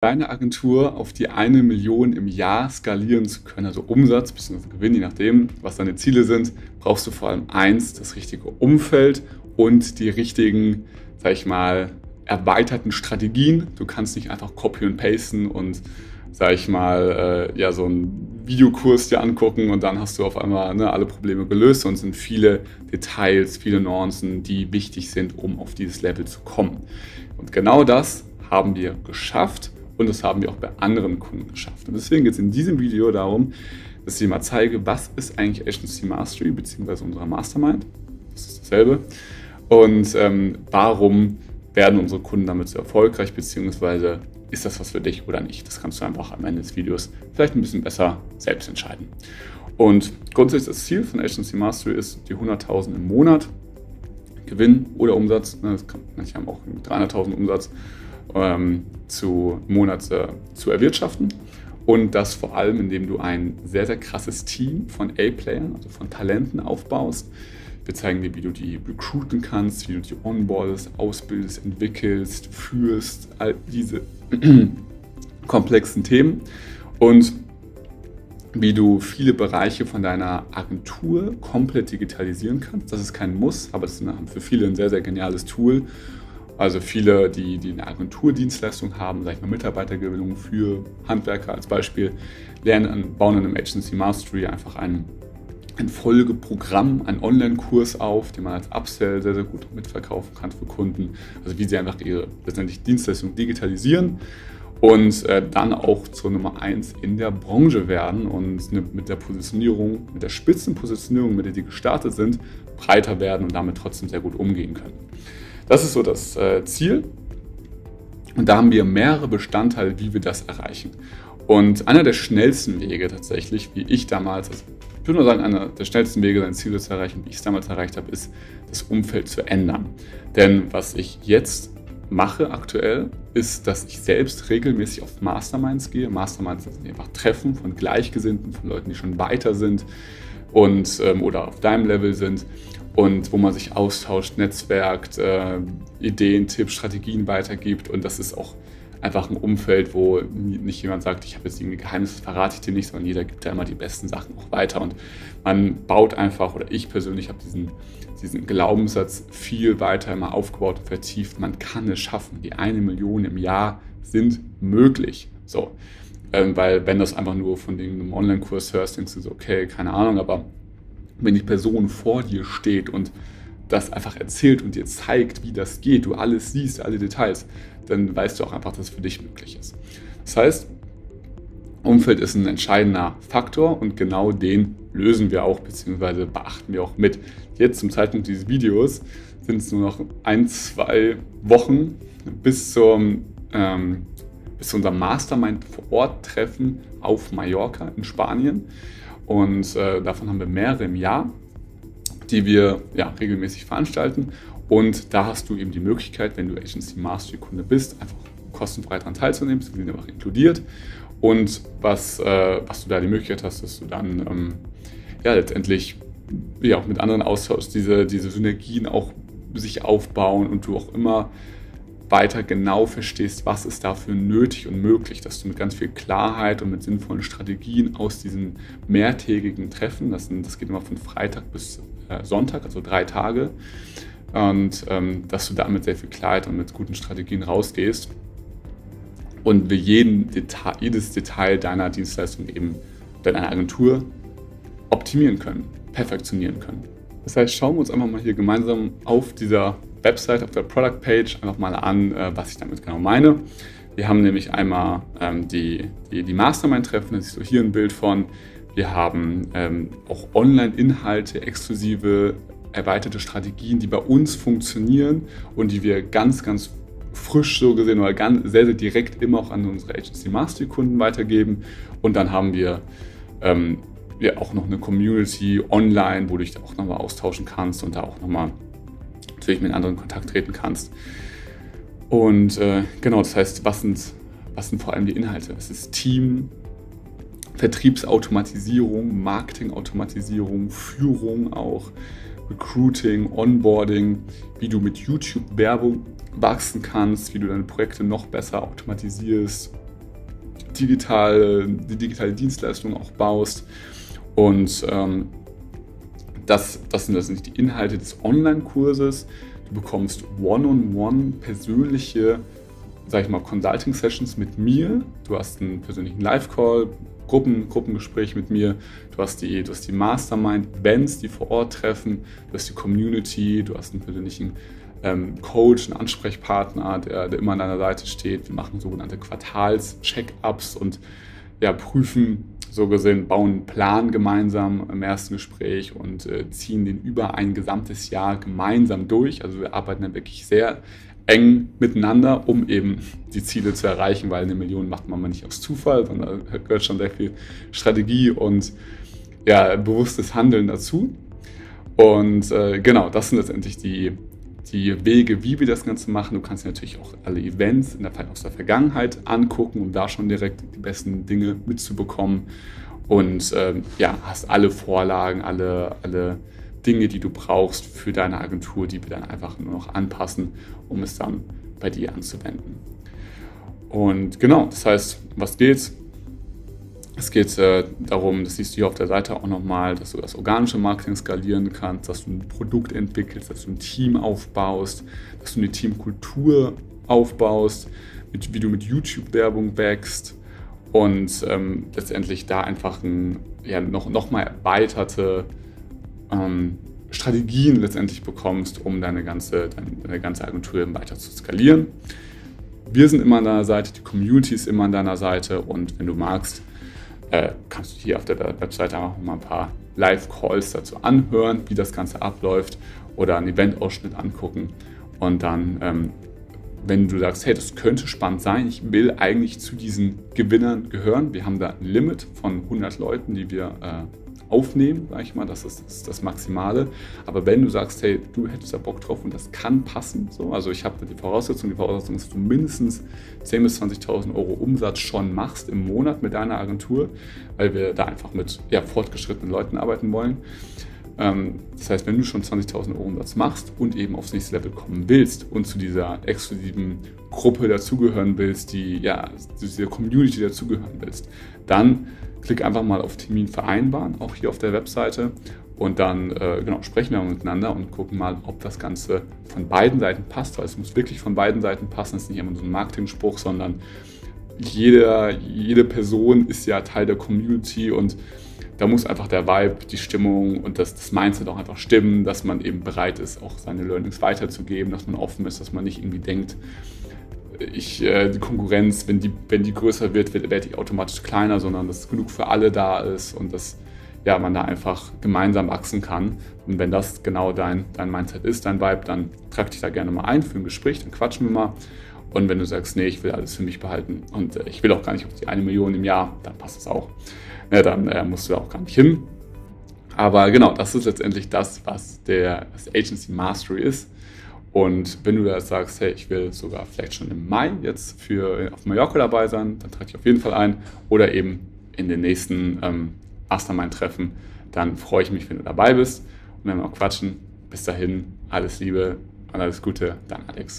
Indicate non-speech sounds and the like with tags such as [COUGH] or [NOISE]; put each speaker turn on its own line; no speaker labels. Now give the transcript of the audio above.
deine Agentur auf die eine Million im Jahr skalieren zu können, also Umsatz bzw. Gewinn, je nachdem, was deine Ziele sind, brauchst du vor allem eins, das richtige Umfeld und die richtigen, sag ich mal, erweiterten Strategien. Du kannst nicht einfach copy und pasten und, sag ich mal, äh, ja, so einen Videokurs dir angucken und dann hast du auf einmal ne, alle Probleme gelöst und sind viele Details, viele Nuancen, die wichtig sind, um auf dieses Level zu kommen. Und genau das haben wir geschafft und das haben wir auch bei anderen Kunden geschafft. Und deswegen geht es in diesem Video darum, dass ich dir mal zeige, was ist eigentlich Agency Mastery bzw. unser Mastermind. Das ist dasselbe. Und ähm, warum werden unsere Kunden damit so erfolgreich, beziehungsweise ist das was für dich oder nicht. Das kannst du einfach am Ende des Videos vielleicht ein bisschen besser selbst entscheiden. Und grundsätzlich das Ziel von Agency Mastery ist die 100.000 im Monat Gewinn oder Umsatz. Ne, manche haben auch 300.000 Umsatz ähm, zu Monat äh, zu erwirtschaften. Und das vor allem, indem du ein sehr, sehr krasses Team von A-Playern, also von Talenten aufbaust. Wir zeigen dir, wie du die recruiten kannst, wie du die onboardest, ausbildest, entwickelst, führst, all diese [CLEARS THROAT] komplexen Themen. Und wie du viele Bereiche von deiner Agentur komplett digitalisieren kannst. Das ist kein Muss, aber es ist für viele ein sehr, sehr geniales Tool, also viele, die, die eine Agenturdienstleistung haben, sage ich mal Mitarbeitergewinnung für Handwerker als Beispiel, lernen, bauen in einem Agency Mastery einfach ein, ein Folgeprogramm, einen Online-Kurs auf, den man als Upsell sehr, sehr gut mitverkaufen kann für Kunden. Also wie sie einfach ihre letztendlich Dienstleistung digitalisieren und äh, dann auch zur Nummer 1 in der Branche werden und ne, mit der Positionierung, mit der Spitzenpositionierung, mit der die gestartet sind, breiter werden und damit trotzdem sehr gut umgehen können. Das ist so das äh, Ziel. Und da haben wir mehrere Bestandteile, wie wir das erreichen. Und einer der schnellsten Wege tatsächlich, wie ich damals, also ich würde nur sagen, einer der schnellsten Wege, sein Ziel zu erreichen, wie ich es damals erreicht habe, ist, das Umfeld zu ändern. Denn was ich jetzt mache aktuell, ist, dass ich selbst regelmäßig auf Masterminds gehe. Masterminds sind einfach Treffen von Gleichgesinnten, von Leuten, die schon weiter sind und ähm, oder auf deinem Level sind und wo man sich austauscht, netzwerkt, äh, Ideen, Tipps, Strategien weitergibt. Und das ist auch einfach ein Umfeld, wo nicht jemand sagt, ich habe jetzt irgendwie Geheimnisse, das verrate ich dir nicht, sondern jeder gibt da immer die besten Sachen auch weiter. Und man baut einfach, oder ich persönlich habe diesen, diesen Glaubenssatz viel weiter immer aufgebaut und vertieft. Man kann es schaffen. Die eine Million im Jahr sind möglich. So. Ähm, weil wenn das einfach nur von einem Online-Kurs hörst, denkst du so, okay, keine Ahnung, aber wenn die Person vor dir steht und das einfach erzählt und dir zeigt, wie das geht, du alles siehst, alle Details, dann weißt du auch einfach, dass es für dich möglich ist. Das heißt, Umfeld ist ein entscheidender Faktor und genau den lösen wir auch bzw. beachten wir auch mit. Jetzt zum Zeitpunkt dieses Videos sind es nur noch ein, zwei Wochen bis, zum, ähm, bis zu unserem Mastermind vor Ort Treffen auf Mallorca in Spanien. Und äh, davon haben wir mehrere im Jahr, die wir ja, regelmäßig veranstalten. Und da hast du eben die Möglichkeit, wenn du Agency Mastery Kunde bist, einfach kostenfrei daran teilzunehmen. Sie sind einfach inkludiert. Und was, äh, was du da die Möglichkeit hast, dass du dann ähm, ja, letztendlich ja, auch mit anderen austauschst, diese, diese Synergien auch sich aufbauen und du auch immer weiter genau verstehst, was ist dafür nötig und möglich, dass du mit ganz viel Klarheit und mit sinnvollen Strategien aus diesen mehrtägigen Treffen, das, sind, das geht immer von Freitag bis äh, Sonntag, also drei Tage, und ähm, dass du da mit sehr viel Klarheit und mit guten Strategien rausgehst und wir jeden Detail, jedes Detail deiner Dienstleistung eben, deiner Agentur optimieren können, perfektionieren können. Das heißt, schauen wir uns einfach mal hier gemeinsam auf dieser Website, auf der Product Page einfach mal an, äh, was ich damit genau meine. Wir haben nämlich einmal ähm, die, die, die Mastermind-Treffen, das ist so hier ein Bild von. Wir haben ähm, auch Online-Inhalte, exklusive, erweiterte Strategien, die bei uns funktionieren und die wir ganz, ganz frisch so gesehen oder ganz, sehr, sehr direkt immer auch an unsere Agency Mastery-Kunden weitergeben. Und dann haben wir ähm, ja auch noch eine Community online, wo du dich auch nochmal austauschen kannst und da auch nochmal natürlich mit anderen in Kontakt treten kannst. Und äh, genau, das heißt, was sind, was sind vor allem die Inhalte? Es ist Team, Vertriebsautomatisierung, Marketingautomatisierung, Führung auch, Recruiting, Onboarding, wie du mit YouTube-Werbung wachsen kannst, wie du deine Projekte noch besser automatisierst, digitale, die digitale Dienstleistung auch baust. Und ähm, das, das sind letztendlich die Inhalte des Online-Kurses. Du bekommst one-on-one -on -one persönliche, sag ich mal, Consulting-Sessions mit mir. Du hast einen persönlichen Live-Call, Gruppen, Gruppengespräch mit mir. Du hast die, du hast die Mastermind-Events, die vor Ort treffen. Du hast die Community, du hast einen persönlichen ähm, Coach, einen Ansprechpartner, der, der immer an deiner Seite steht. Wir machen sogenannte Quartals-Check-ups und ja, prüfen so gesehen, bauen einen Plan gemeinsam im ersten Gespräch und äh, ziehen den über ein gesamtes Jahr gemeinsam durch. Also wir arbeiten dann wirklich sehr eng miteinander, um eben die Ziele zu erreichen, weil eine Million macht man nicht aus Zufall, sondern da gehört schon sehr viel Strategie und ja, bewusstes Handeln dazu. Und äh, genau, das sind letztendlich die, die Wege, wie wir das Ganze machen. Du kannst natürlich auch alle Events in der, aus der Vergangenheit angucken, um da schon direkt die besten Dinge mitzubekommen. Und ähm, ja, hast alle Vorlagen, alle, alle Dinge, die du brauchst für deine Agentur, die wir dann einfach nur noch anpassen, um es dann bei dir anzuwenden. Und genau, das heißt, was geht's? Es geht äh, darum, das siehst du hier auf der Seite auch nochmal, dass du das organische Marketing skalieren kannst, dass du ein Produkt entwickelst, dass du ein Team aufbaust, dass du eine Teamkultur aufbaust, mit, wie du mit YouTube-Werbung wächst und ähm, letztendlich da einfach ein, ja, noch, noch mal erweiterte ähm, Strategien letztendlich bekommst, um deine ganze, deine, deine ganze Agentur weiter zu skalieren. Wir sind immer an deiner Seite, die Community ist immer an deiner Seite und wenn du magst, äh, kannst du hier auf der Webseite auch mal ein paar Live-Calls dazu anhören, wie das Ganze abläuft oder einen Event-Ausschnitt angucken. Und dann, ähm, wenn du sagst, hey, das könnte spannend sein, ich will eigentlich zu diesen Gewinnern gehören. Wir haben da ein Limit von 100 Leuten, die wir äh, aufnehmen, sage ich mal, das ist, das ist, das Maximale. Aber wenn du sagst, hey, du hättest da Bock drauf und das kann passen, so, also ich habe die Voraussetzung, die Voraussetzung ist, dass du mindestens 10.000 bis 20.000 Euro Umsatz schon machst im Monat mit deiner Agentur, weil wir da einfach mit ja, fortgeschrittenen Leuten arbeiten wollen. Ähm, das heißt, wenn du schon 20.000 Euro Umsatz machst und eben aufs nächste Level kommen willst und zu dieser exklusiven Gruppe dazugehören willst, die ja, zu dieser Community dazugehören willst, dann Klick einfach mal auf Termin vereinbaren, auch hier auf der Webseite. Und dann äh, genau, sprechen wir miteinander und gucken mal, ob das Ganze von beiden Seiten passt. Weil es muss wirklich von beiden Seiten passen. Es ist nicht immer so ein Marketing-Spruch, sondern jede, jede Person ist ja Teil der Community und da muss einfach der Vibe, die Stimmung und das, das Mindset auch einfach stimmen, dass man eben bereit ist, auch seine Learnings weiterzugeben, dass man offen ist, dass man nicht irgendwie denkt, ich, äh, die Konkurrenz, wenn die, wenn die größer wird, wird, wird die automatisch kleiner, sondern dass genug für alle da ist und dass ja, man da einfach gemeinsam wachsen kann. Und wenn das genau dein, dein Mindset ist, dein Vibe, dann trag dich da gerne mal ein für ein Gespräch, dann quatschen wir mal. Und wenn du sagst, nee, ich will alles für mich behalten und äh, ich will auch gar nicht auf die eine Million im Jahr, dann passt das auch. Ja, dann äh, musst du auch gar nicht hin. Aber genau, das ist letztendlich das, was der das Agency Mastery ist. Und wenn du da sagst, hey, ich will sogar vielleicht schon im Mai jetzt für auf Mallorca dabei sein, dann trage ich auf jeden Fall ein. Oder eben in den nächsten ähm, Mastermind-Treffen, dann freue ich mich, wenn du dabei bist. Und wir auch quatschen. Bis dahin, alles Liebe und alles Gute, dein Alex.